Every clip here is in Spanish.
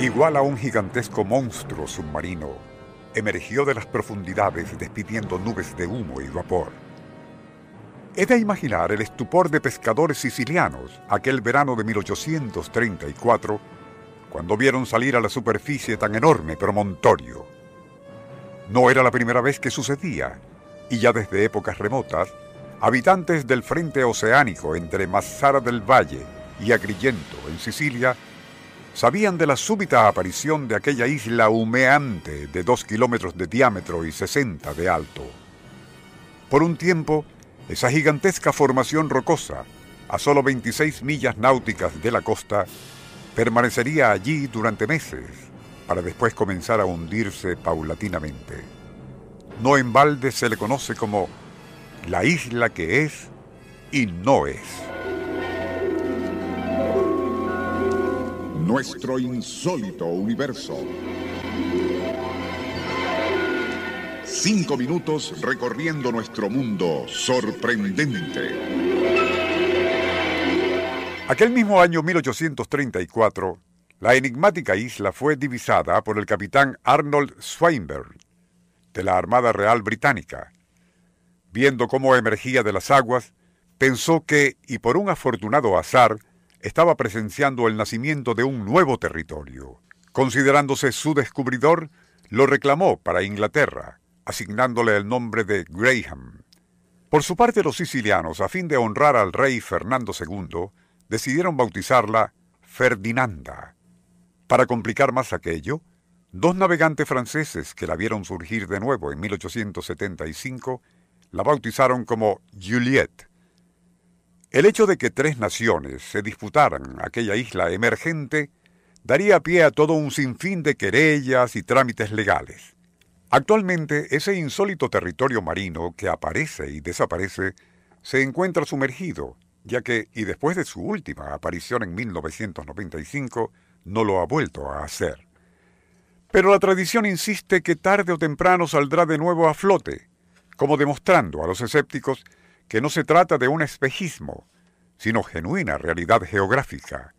Igual a un gigantesco monstruo submarino, emergió de las profundidades despidiendo nubes de humo y vapor. He de imaginar el estupor de pescadores sicilianos aquel verano de 1834, cuando vieron salir a la superficie tan enorme promontorio. No era la primera vez que sucedía, y ya desde épocas remotas, habitantes del frente oceánico entre Massara del Valle y Agrigento, en Sicilia, sabían de la súbita aparición de aquella isla humeante de dos kilómetros de diámetro y 60 de alto. Por un tiempo, esa gigantesca formación rocosa, a solo 26 millas náuticas de la costa, permanecería allí durante meses, para después comenzar a hundirse paulatinamente. No en balde se le conoce como la isla que es y no es. Nuestro insólito universo. Cinco minutos recorriendo nuestro mundo sorprendente. Aquel mismo año 1834, la enigmática isla fue divisada por el capitán Arnold Swinburne de la Armada Real Británica. Viendo cómo emergía de las aguas, pensó que, y por un afortunado azar, estaba presenciando el nacimiento de un nuevo territorio. Considerándose su descubridor, lo reclamó para Inglaterra, asignándole el nombre de Graham. Por su parte los sicilianos, a fin de honrar al rey Fernando II, decidieron bautizarla Ferdinanda. Para complicar más aquello, dos navegantes franceses que la vieron surgir de nuevo en 1875 la bautizaron como Juliette. El hecho de que tres naciones se disputaran aquella isla emergente daría pie a todo un sinfín de querellas y trámites legales. Actualmente, ese insólito territorio marino que aparece y desaparece se encuentra sumergido, ya que, y después de su última aparición en 1995, no lo ha vuelto a hacer. Pero la tradición insiste que tarde o temprano saldrá de nuevo a flote, como demostrando a los escépticos que no se trata de un espejismo, sino genuina realidad geográfica.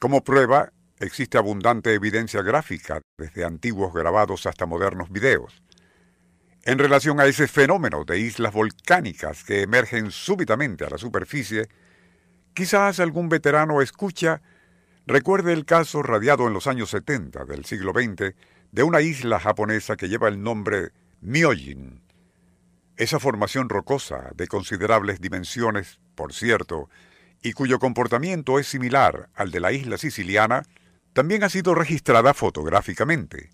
Como prueba, existe abundante evidencia gráfica, desde antiguos grabados hasta modernos videos. En relación a ese fenómeno de islas volcánicas que emergen súbitamente a la superficie, quizás algún veterano escucha recuerde el caso radiado en los años 70 del siglo XX de una isla japonesa que lleva el nombre Myojin, esa formación rocosa, de considerables dimensiones, por cierto, y cuyo comportamiento es similar al de la isla siciliana, también ha sido registrada fotográficamente.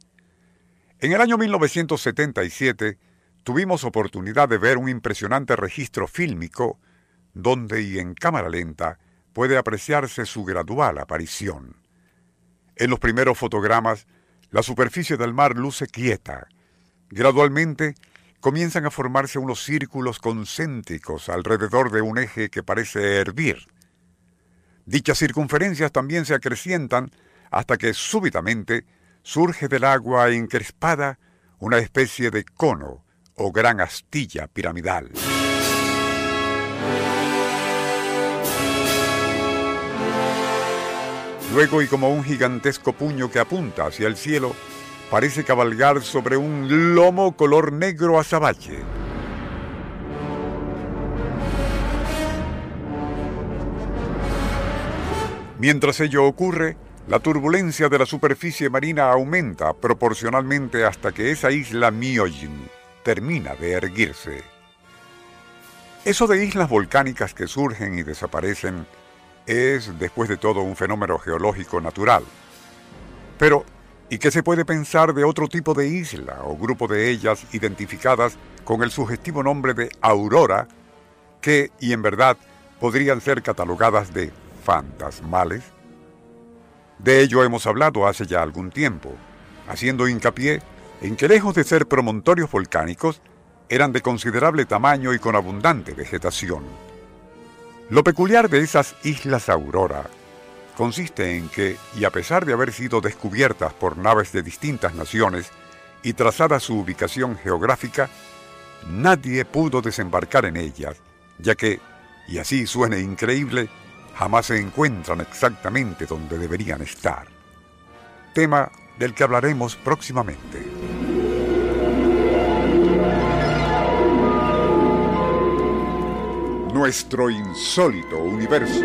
En el año 1977 tuvimos oportunidad de ver un impresionante registro fílmico donde y en cámara lenta puede apreciarse su gradual aparición. En los primeros fotogramas, la superficie del mar luce quieta. Gradualmente comienzan a formarse unos círculos concéntricos alrededor de un eje que parece hervir. Dichas circunferencias también se acrecientan hasta que súbitamente surge del agua encrespada una especie de cono o gran astilla piramidal. Luego y como un gigantesco puño que apunta hacia el cielo, parece cabalgar sobre un lomo color negro azabache. Mientras ello ocurre, la turbulencia de la superficie marina aumenta proporcionalmente hasta que esa isla Myojin termina de erguirse. Eso de islas volcánicas que surgen y desaparecen es, después de todo, un fenómeno geológico natural. Pero ¿Y qué se puede pensar de otro tipo de isla o grupo de ellas identificadas con el sugestivo nombre de Aurora, que, y en verdad, podrían ser catalogadas de fantasmales? De ello hemos hablado hace ya algún tiempo, haciendo hincapié en que lejos de ser promontorios volcánicos, eran de considerable tamaño y con abundante vegetación. Lo peculiar de esas islas Aurora consiste en que, y a pesar de haber sido descubiertas por naves de distintas naciones y trazada su ubicación geográfica, nadie pudo desembarcar en ellas, ya que, y así suene increíble, jamás se encuentran exactamente donde deberían estar. tema del que hablaremos próximamente. Nuestro insólito universo.